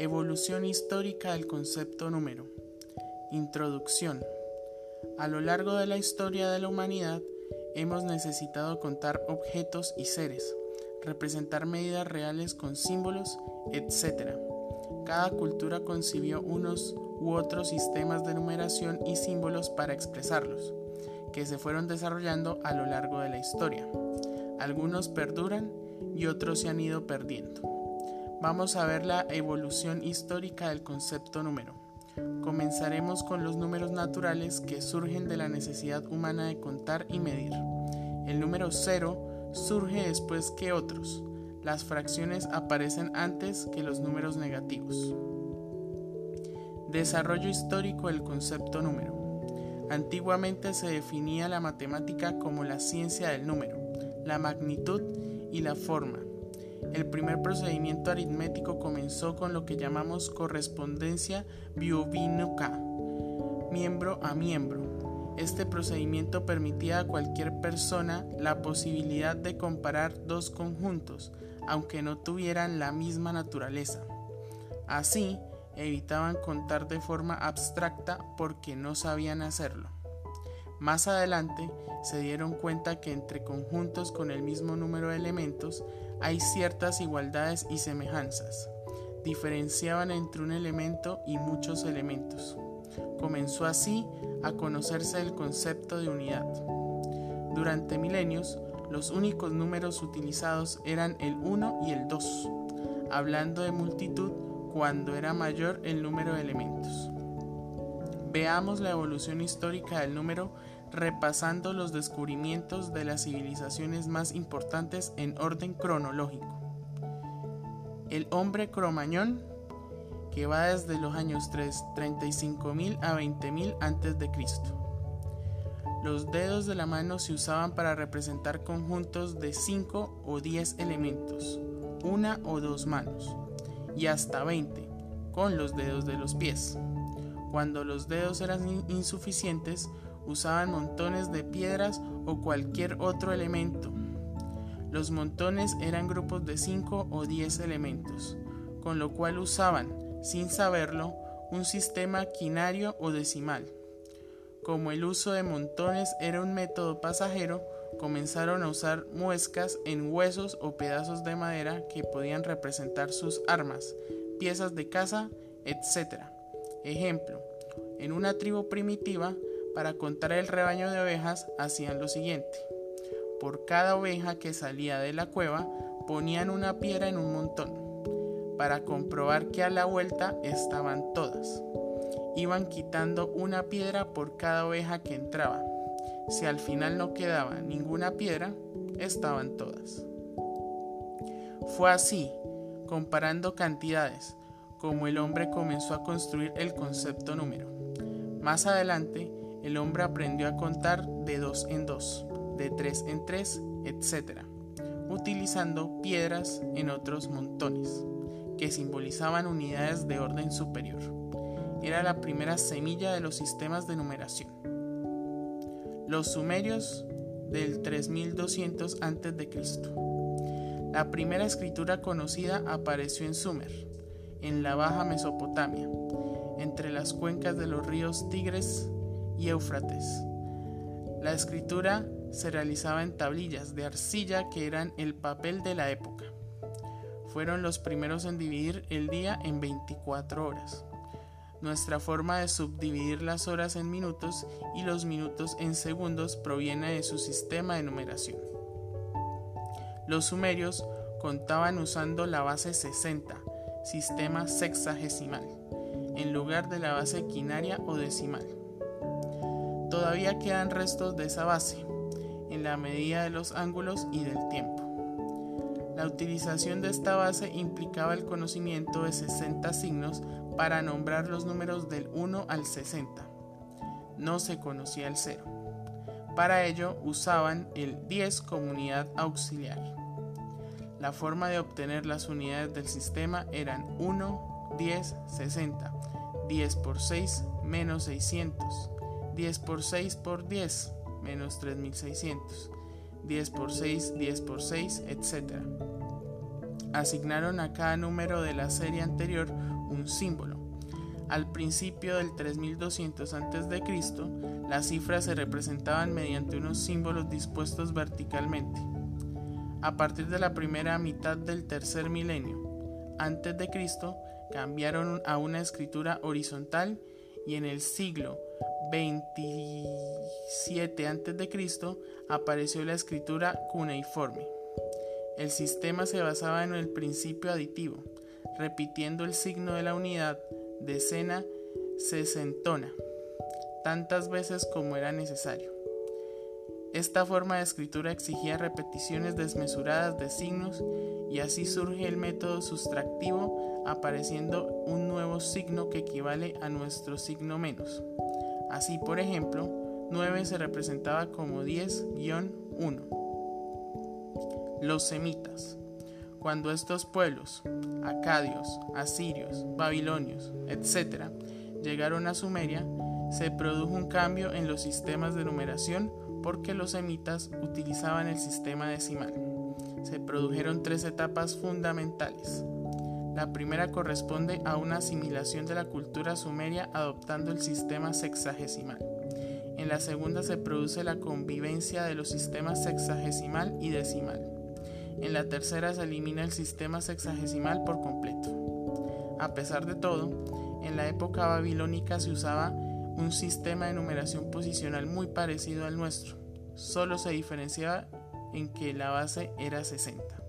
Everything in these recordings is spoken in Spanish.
Evolución histórica del concepto número. Introducción. A lo largo de la historia de la humanidad hemos necesitado contar objetos y seres, representar medidas reales con símbolos, etc. Cada cultura concibió unos u otros sistemas de numeración y símbolos para expresarlos, que se fueron desarrollando a lo largo de la historia. Algunos perduran y otros se han ido perdiendo. Vamos a ver la evolución histórica del concepto número. Comenzaremos con los números naturales que surgen de la necesidad humana de contar y medir. El número 0 surge después que otros. Las fracciones aparecen antes que los números negativos. Desarrollo histórico del concepto número. Antiguamente se definía la matemática como la ciencia del número, la magnitud y la forma. El primer procedimiento aritmético comenzó con lo que llamamos correspondencia biovínica, miembro a miembro. Este procedimiento permitía a cualquier persona la posibilidad de comparar dos conjuntos, aunque no tuvieran la misma naturaleza. Así, evitaban contar de forma abstracta porque no sabían hacerlo. Más adelante se dieron cuenta que entre conjuntos con el mismo número de elementos hay ciertas igualdades y semejanzas. Diferenciaban entre un elemento y muchos elementos. Comenzó así a conocerse el concepto de unidad. Durante milenios, los únicos números utilizados eran el 1 y el 2, hablando de multitud cuando era mayor el número de elementos. Veamos la evolución histórica del número repasando los descubrimientos de las civilizaciones más importantes en orden cronológico. El hombre cromañón, que va desde los años 35.000 a 20.000 a.C. Los dedos de la mano se usaban para representar conjuntos de 5 o 10 elementos, una o dos manos, y hasta 20, con los dedos de los pies. Cuando los dedos eran insuficientes, usaban montones de piedras o cualquier otro elemento. Los montones eran grupos de 5 o 10 elementos, con lo cual usaban, sin saberlo, un sistema quinario o decimal. Como el uso de montones era un método pasajero, comenzaron a usar muescas en huesos o pedazos de madera que podían representar sus armas, piezas de caza, etc. Ejemplo, en una tribu primitiva, para contar el rebaño de ovejas, hacían lo siguiente. Por cada oveja que salía de la cueva, ponían una piedra en un montón, para comprobar que a la vuelta estaban todas. Iban quitando una piedra por cada oveja que entraba. Si al final no quedaba ninguna piedra, estaban todas. Fue así, comparando cantidades, como el hombre comenzó a construir el concepto número. Más adelante, el hombre aprendió a contar de dos en dos, de tres en tres, etc., utilizando piedras en otros montones, que simbolizaban unidades de orden superior. Era la primera semilla de los sistemas de numeración. Los sumerios del 3200 a.C. La primera escritura conocida apareció en Sumer, en la Baja Mesopotamia, entre las cuencas de los ríos Tigres y Éufrates. La escritura se realizaba en tablillas de arcilla que eran el papel de la época. Fueron los primeros en dividir el día en 24 horas. Nuestra forma de subdividir las horas en minutos y los minutos en segundos proviene de su sistema de numeración. Los sumerios contaban usando la base 60, sistema sexagesimal, en lugar de la base quinaria o decimal. Todavía quedan restos de esa base, en la medida de los ángulos y del tiempo. La utilización de esta base implicaba el conocimiento de 60 signos para nombrar los números del 1 al 60. No se conocía el 0. Para ello usaban el 10 como unidad auxiliar. La forma de obtener las unidades del sistema eran 1, 10, 60, 10 por 6 menos 600, 10 por 6 por 10 menos 3600, 10 por 6, 10 por 6, etc. Asignaron a cada número de la serie anterior un símbolo. Al principio del 3200 a.C., las cifras se representaban mediante unos símbolos dispuestos verticalmente. A partir de la primera mitad del tercer milenio antes de Cristo, cambiaron a una escritura horizontal y en el siglo 27 a.C. apareció la escritura cuneiforme. El sistema se basaba en el principio aditivo, repitiendo el signo de la unidad decena sesentona, tantas veces como era necesario. Esta forma de escritura exigía repeticiones desmesuradas de signos y así surge el método sustractivo apareciendo un nuevo signo que equivale a nuestro signo menos. Así, por ejemplo, 9 se representaba como 10-1. Los semitas. Cuando estos pueblos, acadios, asirios, babilonios, etc., llegaron a Sumeria, se produjo un cambio en los sistemas de numeración porque los semitas utilizaban el sistema decimal. Se produjeron tres etapas fundamentales. La primera corresponde a una asimilación de la cultura sumeria adoptando el sistema sexagesimal. En la segunda se produce la convivencia de los sistemas sexagesimal y decimal. En la tercera se elimina el sistema sexagesimal por completo. A pesar de todo, en la época babilónica se usaba un sistema de numeración posicional muy parecido al nuestro, solo se diferenciaba en que la base era 60.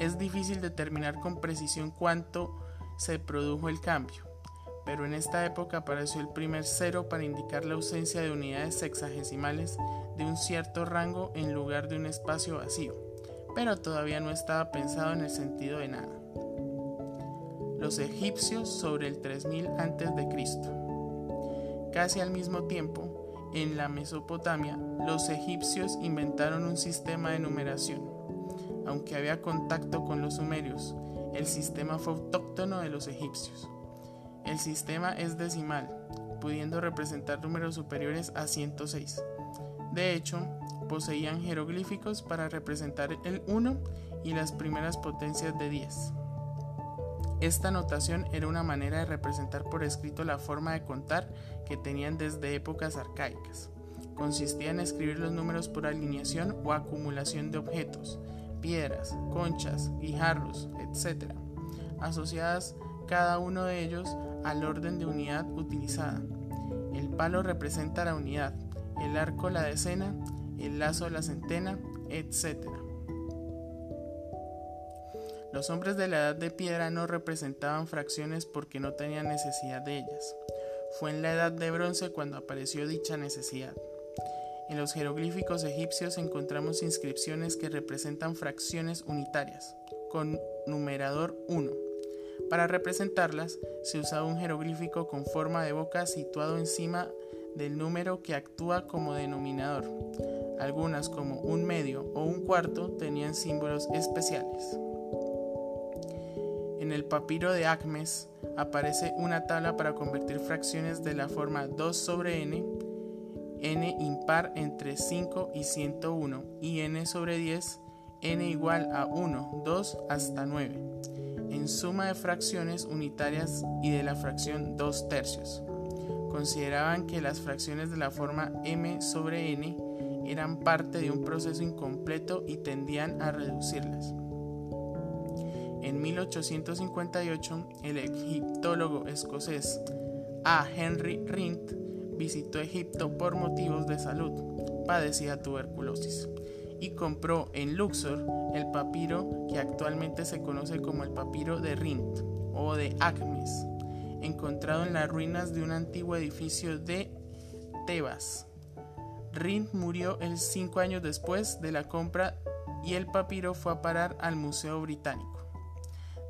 Es difícil determinar con precisión cuánto se produjo el cambio, pero en esta época apareció el primer cero para indicar la ausencia de unidades sexagesimales de un cierto rango en lugar de un espacio vacío, pero todavía no estaba pensado en el sentido de nada. Los egipcios sobre el 3000 a.C. Casi al mismo tiempo, en la Mesopotamia, los egipcios inventaron un sistema de numeración. Aunque había contacto con los sumerios, el sistema fue autóctono de los egipcios. El sistema es decimal, pudiendo representar números superiores a 106. De hecho, poseían jeroglíficos para representar el 1 y las primeras potencias de 10. Esta notación era una manera de representar por escrito la forma de contar que tenían desde épocas arcaicas. Consistía en escribir los números por alineación o acumulación de objetos, piedras, conchas, guijarros, etc., asociadas cada uno de ellos al orden de unidad utilizada. El palo representa la unidad, el arco la decena, el lazo la centena, etc. Los hombres de la edad de piedra no representaban fracciones porque no tenían necesidad de ellas. Fue en la edad de bronce cuando apareció dicha necesidad. En los jeroglíficos egipcios encontramos inscripciones que representan fracciones unitarias, con numerador 1. Para representarlas se usaba un jeroglífico con forma de boca situado encima del número que actúa como denominador. Algunas como un medio o un cuarto tenían símbolos especiales. En el papiro de Acmes aparece una tabla para convertir fracciones de la forma 2 sobre n, n impar entre 5 y 101 y n sobre 10, n igual a 1, 2 hasta 9, en suma de fracciones unitarias y de la fracción 2 tercios. Consideraban que las fracciones de la forma m sobre n eran parte de un proceso incompleto y tendían a reducirlas. En 1858, el egiptólogo escocés A. Henry Rint visitó Egipto por motivos de salud, padecía tuberculosis, y compró en Luxor el papiro que actualmente se conoce como el papiro de Rint o de Acmes, encontrado en las ruinas de un antiguo edificio de Tebas. Rint murió cinco años después de la compra y el papiro fue a parar al Museo Británico.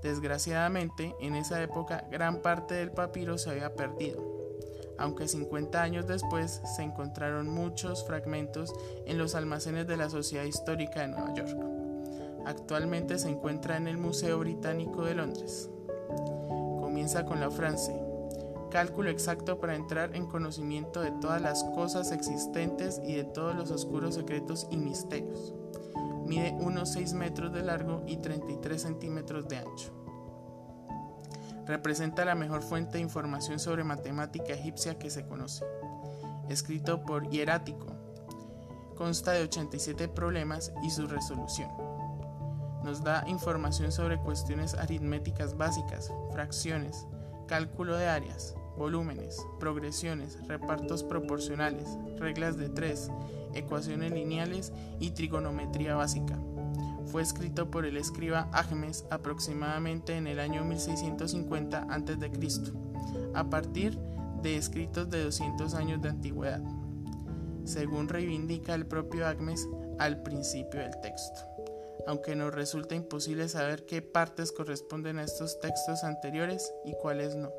Desgraciadamente, en esa época gran parte del papiro se había perdido, aunque 50 años después se encontraron muchos fragmentos en los almacenes de la Sociedad Histórica de Nueva York. Actualmente se encuentra en el Museo Británico de Londres. Comienza con la frase, cálculo exacto para entrar en conocimiento de todas las cosas existentes y de todos los oscuros secretos y misterios. Mide unos 6 metros de largo y 33 centímetros de ancho. Representa la mejor fuente de información sobre matemática egipcia que se conoce. Escrito por Hierático, consta de 87 problemas y su resolución. Nos da información sobre cuestiones aritméticas básicas, fracciones, cálculo de áreas, volúmenes, progresiones, repartos proporcionales, reglas de tres, ecuaciones lineales y trigonometría básica. Fue escrito por el escriba Agmes aproximadamente en el año 1650 a.C., a partir de escritos de 200 años de antigüedad, según reivindica el propio Agmes al principio del texto. Aunque nos resulta imposible saber qué partes corresponden a estos textos anteriores y cuáles no.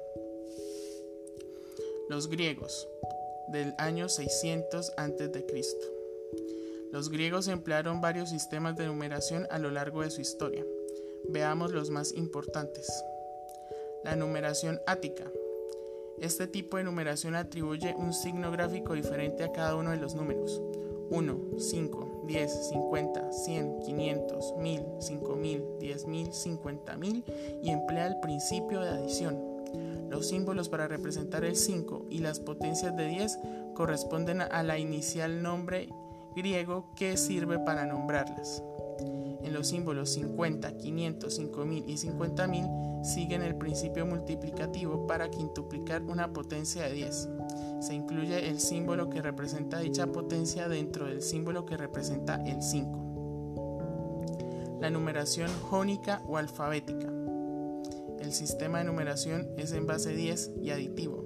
Los griegos, del año 600 a.C. Los griegos emplearon varios sistemas de numeración a lo largo de su historia. Veamos los más importantes. La numeración ática. Este tipo de numeración atribuye un signo gráfico diferente a cada uno de los números. 1, 5, 10, 50, 100, 500, 1000, 5000, 10000, 50000 y emplea el principio de adición. Los símbolos para representar el 5 y las potencias de 10 corresponden a la inicial nombre griego que sirve para nombrarlas. En los símbolos 50, 500, 5000 y 50000 siguen el principio multiplicativo para quintuplicar una potencia de 10. Se incluye el símbolo que representa dicha potencia dentro del símbolo que representa el 5. La numeración jónica o alfabética. El sistema de numeración es en base 10 y aditivo.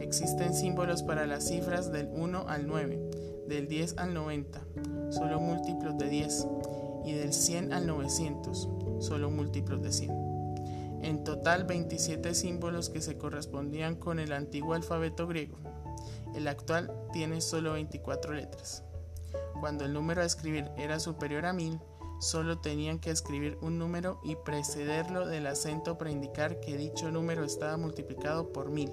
Existen símbolos para las cifras del 1 al 9, del 10 al 90, solo múltiplos de 10, y del 100 al 900, solo múltiplos de 100. En total 27 símbolos que se correspondían con el antiguo alfabeto griego. El actual tiene solo 24 letras. Cuando el número a escribir era superior a 1000, solo tenían que escribir un número y precederlo del acento para indicar que dicho número estaba multiplicado por mil.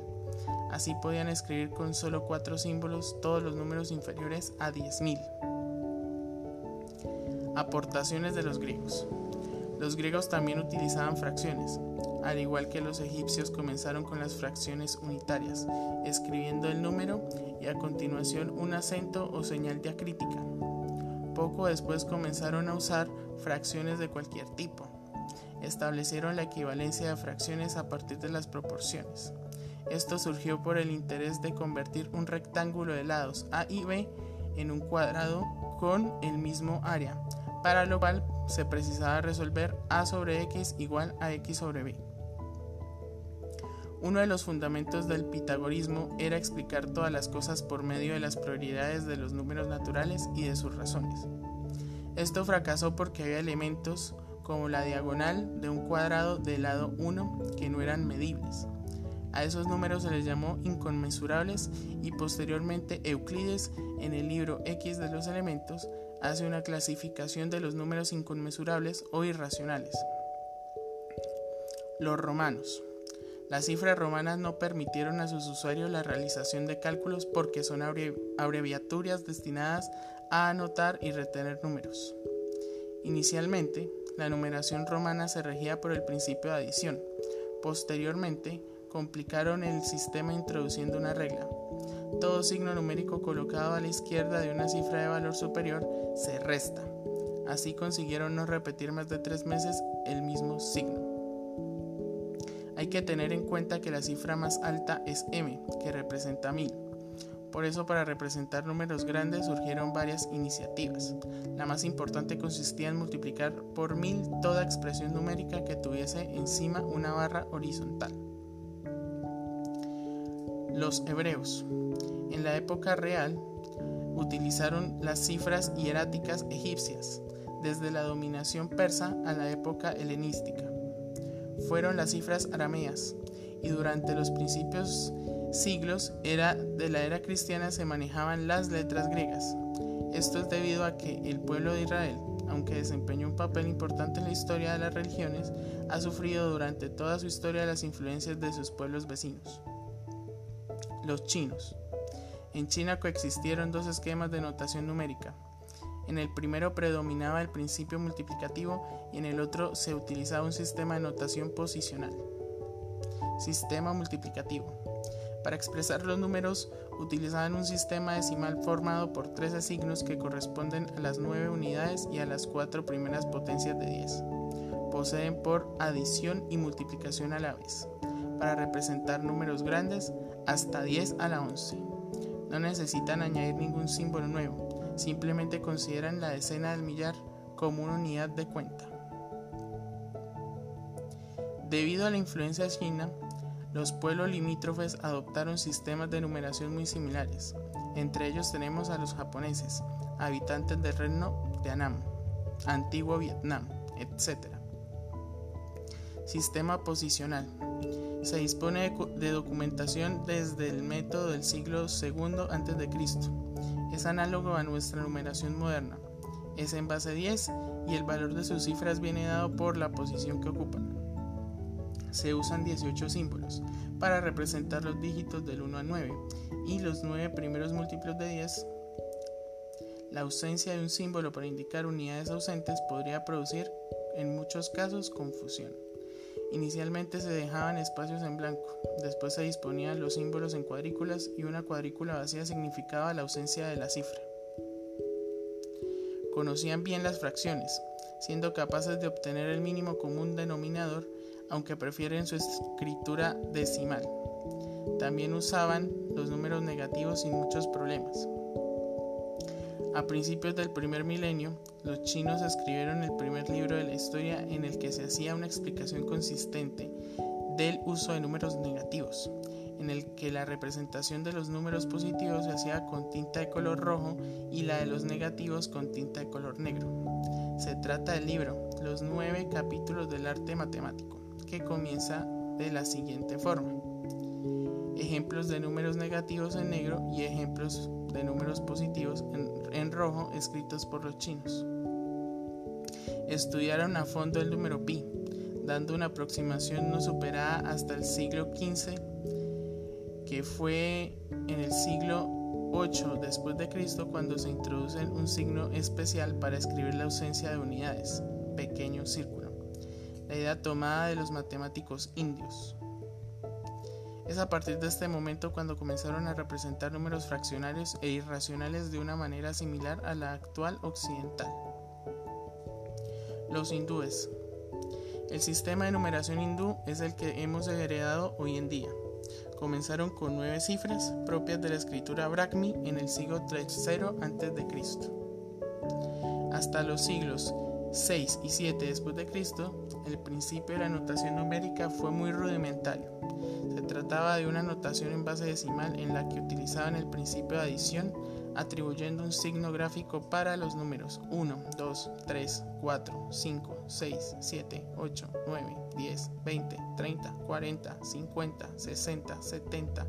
Así podían escribir con solo cuatro símbolos todos los números inferiores a 10.000. Aportaciones de los griegos. Los griegos también utilizaban fracciones, al igual que los egipcios comenzaron con las fracciones unitarias, escribiendo el número y a continuación un acento o señal diacrítica. Poco después comenzaron a usar fracciones de cualquier tipo. Establecieron la equivalencia de fracciones a partir de las proporciones. Esto surgió por el interés de convertir un rectángulo de lados A y B en un cuadrado con el mismo área, para lo cual se precisaba resolver A sobre X igual a X sobre B. Uno de los fundamentos del pitagorismo era explicar todas las cosas por medio de las probabilidades de los números naturales y de sus razones. Esto fracasó porque había elementos como la diagonal de un cuadrado del lado 1 que no eran medibles. A esos números se les llamó inconmensurables y posteriormente Euclides en el libro X de los elementos hace una clasificación de los números inconmensurables o irracionales. Los romanos. Las cifras romanas no permitieron a sus usuarios la realización de cálculos porque son abreviaturas destinadas a anotar y retener números. Inicialmente, la numeración romana se regía por el principio de adición. Posteriormente, complicaron el sistema introduciendo una regla. Todo signo numérico colocado a la izquierda de una cifra de valor superior se resta. Así consiguieron no repetir más de tres meses el mismo signo. Hay que tener en cuenta que la cifra más alta es m, que representa 1000. Por eso para representar números grandes surgieron varias iniciativas. La más importante consistía en multiplicar por 1000 toda expresión numérica que tuviese encima una barra horizontal. Los hebreos. En la época real utilizaron las cifras hieráticas egipcias, desde la dominación persa a la época helenística fueron las cifras arameas y durante los principios siglos era de la era cristiana se manejaban las letras griegas. Esto es debido a que el pueblo de Israel, aunque desempeñó un papel importante en la historia de las religiones, ha sufrido durante toda su historia las influencias de sus pueblos vecinos. Los chinos. En China coexistieron dos esquemas de notación numérica, en el primero predominaba el principio multiplicativo y en el otro se utilizaba un sistema de notación posicional. Sistema multiplicativo. Para expresar los números utilizaban un sistema decimal formado por 13 signos que corresponden a las 9 unidades y a las 4 primeras potencias de 10. Poseen por adición y multiplicación a la vez. Para representar números grandes, hasta 10 a la 11. No necesitan añadir ningún símbolo nuevo, simplemente consideran la decena del millar como una unidad de cuenta. Debido a la influencia china, los pueblos limítrofes adoptaron sistemas de numeración muy similares. Entre ellos tenemos a los japoneses, habitantes del reino de Annam, antiguo Vietnam, etc. Sistema posicional. Se dispone de documentación desde el método del siglo II a.C. Es análogo a nuestra numeración moderna. Es en base 10 y el valor de sus cifras viene dado por la posición que ocupan se usan 18 símbolos para representar los dígitos del 1 al 9 y los 9 primeros múltiplos de 10. La ausencia de un símbolo para indicar unidades ausentes podría producir en muchos casos confusión. Inicialmente se dejaban espacios en blanco, después se disponían los símbolos en cuadrículas y una cuadrícula vacía significaba la ausencia de la cifra. Conocían bien las fracciones, siendo capaces de obtener el mínimo común denominador aunque prefieren su escritura decimal. También usaban los números negativos sin muchos problemas. A principios del primer milenio, los chinos escribieron el primer libro de la historia en el que se hacía una explicación consistente del uso de números negativos, en el que la representación de los números positivos se hacía con tinta de color rojo y la de los negativos con tinta de color negro. Se trata del libro Los nueve capítulos del arte matemático que comienza de la siguiente forma. Ejemplos de números negativos en negro y ejemplos de números positivos en, rojo escritos por los chinos. Estudiaron a fondo el número pi, dando una aproximación no superada hasta el siglo XV, que fue en el siglo 8 después de Cristo cuando se introduce un signo especial para escribir la ausencia de unidades, pequeño círculo la idea tomada de los matemáticos indios. Es a partir de este momento cuando comenzaron a representar números fraccionarios e irracionales de una manera similar a la actual occidental. Los hindúes. El sistema de numeración hindú es el que hemos heredado hoy en día. Comenzaron con nueve cifras propias de la escritura Brahmi en el siglo III a.C. Hasta los siglos 6 y 7 después de Cristo, el principio de la notación numérica fue muy rudimentario. Se trataba de una notación en base decimal en la que utilizaban el principio de adición atribuyendo un signo gráfico para los números 1, 2, 3, 4, 5, 6, 7, 8, 9, 10, 20, 30, 40, 50, 60, 70,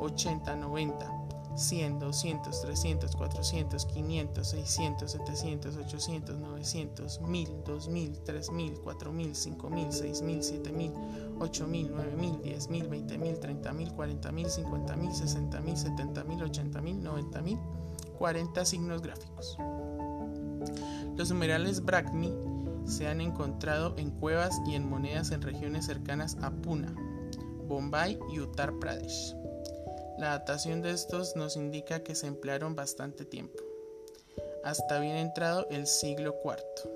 80, 90, 100, 200, 300, 400, 500, 600, 700, 800, 900, 1000, 2000, 3000, 4000, 5000, 6000, 7000, 8000, 9000, 10000, 20000, 30000, 40000, 50000, 60000, 70000, 80000, 90000, 40 signos gráficos. Los numerales Brahmi se han encontrado en cuevas y en monedas en regiones cercanas a Pune, Bombay y Uttar Pradesh. La datación de estos nos indica que se emplearon bastante tiempo, hasta bien entrado el siglo IV.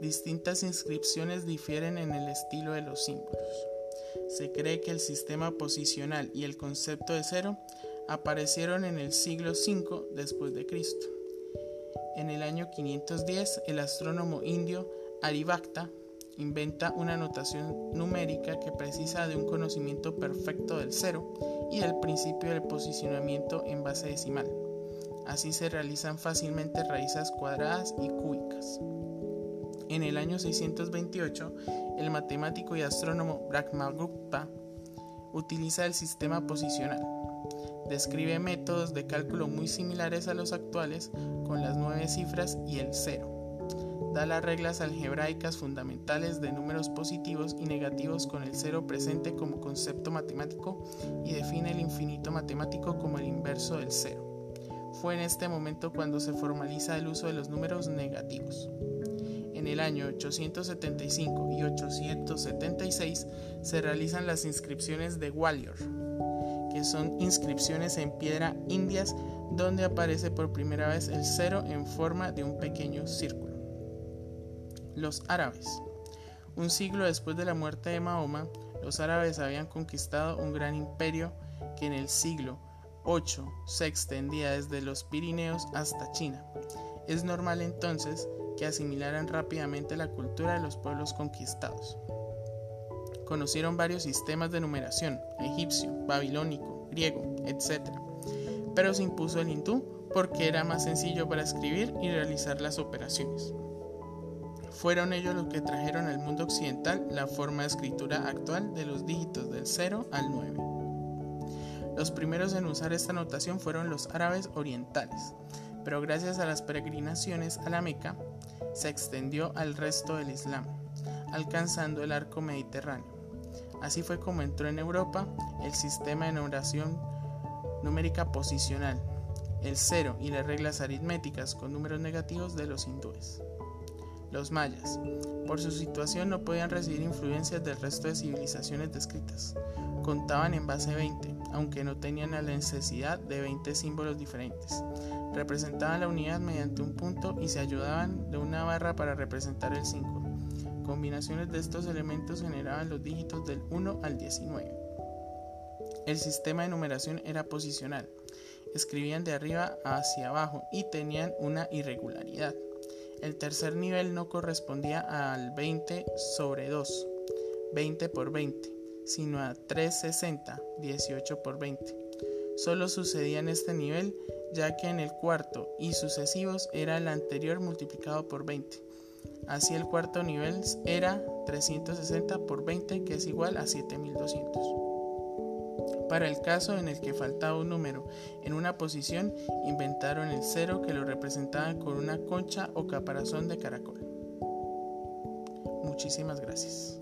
Distintas inscripciones difieren en el estilo de los símbolos. Se cree que el sistema posicional y el concepto de cero aparecieron en el siglo V después de Cristo. En el año 510, el astrónomo indio Arivakta inventa una notación numérica que precisa de un conocimiento perfecto del cero y del principio del posicionamiento en base decimal. Así se realizan fácilmente raíces cuadradas y cúbicas. En el año 628, el matemático y astrónomo Brahmagupta utiliza el sistema posicional. Describe métodos de cálculo muy similares a los actuales con las nueve cifras y el cero da las reglas algebraicas fundamentales de números positivos y negativos con el cero presente como concepto matemático y define el infinito matemático como el inverso del cero. Fue en este momento cuando se formaliza el uso de los números negativos. En el año 875 y 876 se realizan las inscripciones de Gwalior, que son inscripciones en piedra indias donde aparece por primera vez el cero en forma de un pequeño círculo. Los árabes. Un siglo después de la muerte de Mahoma, los árabes habían conquistado un gran imperio que en el siglo VIII se extendía desde los Pirineos hasta China. Es normal entonces que asimilaran rápidamente la cultura de los pueblos conquistados. Conocieron varios sistemas de numeración, egipcio, babilónico, griego, etc. Pero se impuso el hindú porque era más sencillo para escribir y realizar las operaciones. Fueron ellos los que trajeron al mundo occidental la forma de escritura actual de los dígitos del 0 al 9. Los primeros en usar esta notación fueron los árabes orientales, pero gracias a las peregrinaciones a la Meca se extendió al resto del Islam, alcanzando el arco mediterráneo. Así fue como entró en Europa el sistema de numeración numérica posicional, el cero y las reglas aritméticas con números negativos de los hindúes. Los mayas, por su situación, no podían recibir influencias del resto de civilizaciones descritas. Contaban en base 20, aunque no tenían la necesidad de 20 símbolos diferentes. Representaban la unidad mediante un punto y se ayudaban de una barra para representar el 5. Combinaciones de estos elementos generaban los dígitos del 1 al 19. El sistema de numeración era posicional. Escribían de arriba hacia abajo y tenían una irregularidad. El tercer nivel no correspondía al 20 sobre 2, 20 por 20, sino a 360, 18 por 20. Solo sucedía en este nivel ya que en el cuarto y sucesivos era el anterior multiplicado por 20. Así el cuarto nivel era 360 por 20 que es igual a 7200. Para el caso en el que faltaba un número en una posición, inventaron el cero que lo representaban con una concha o caparazón de caracol. Muchísimas gracias.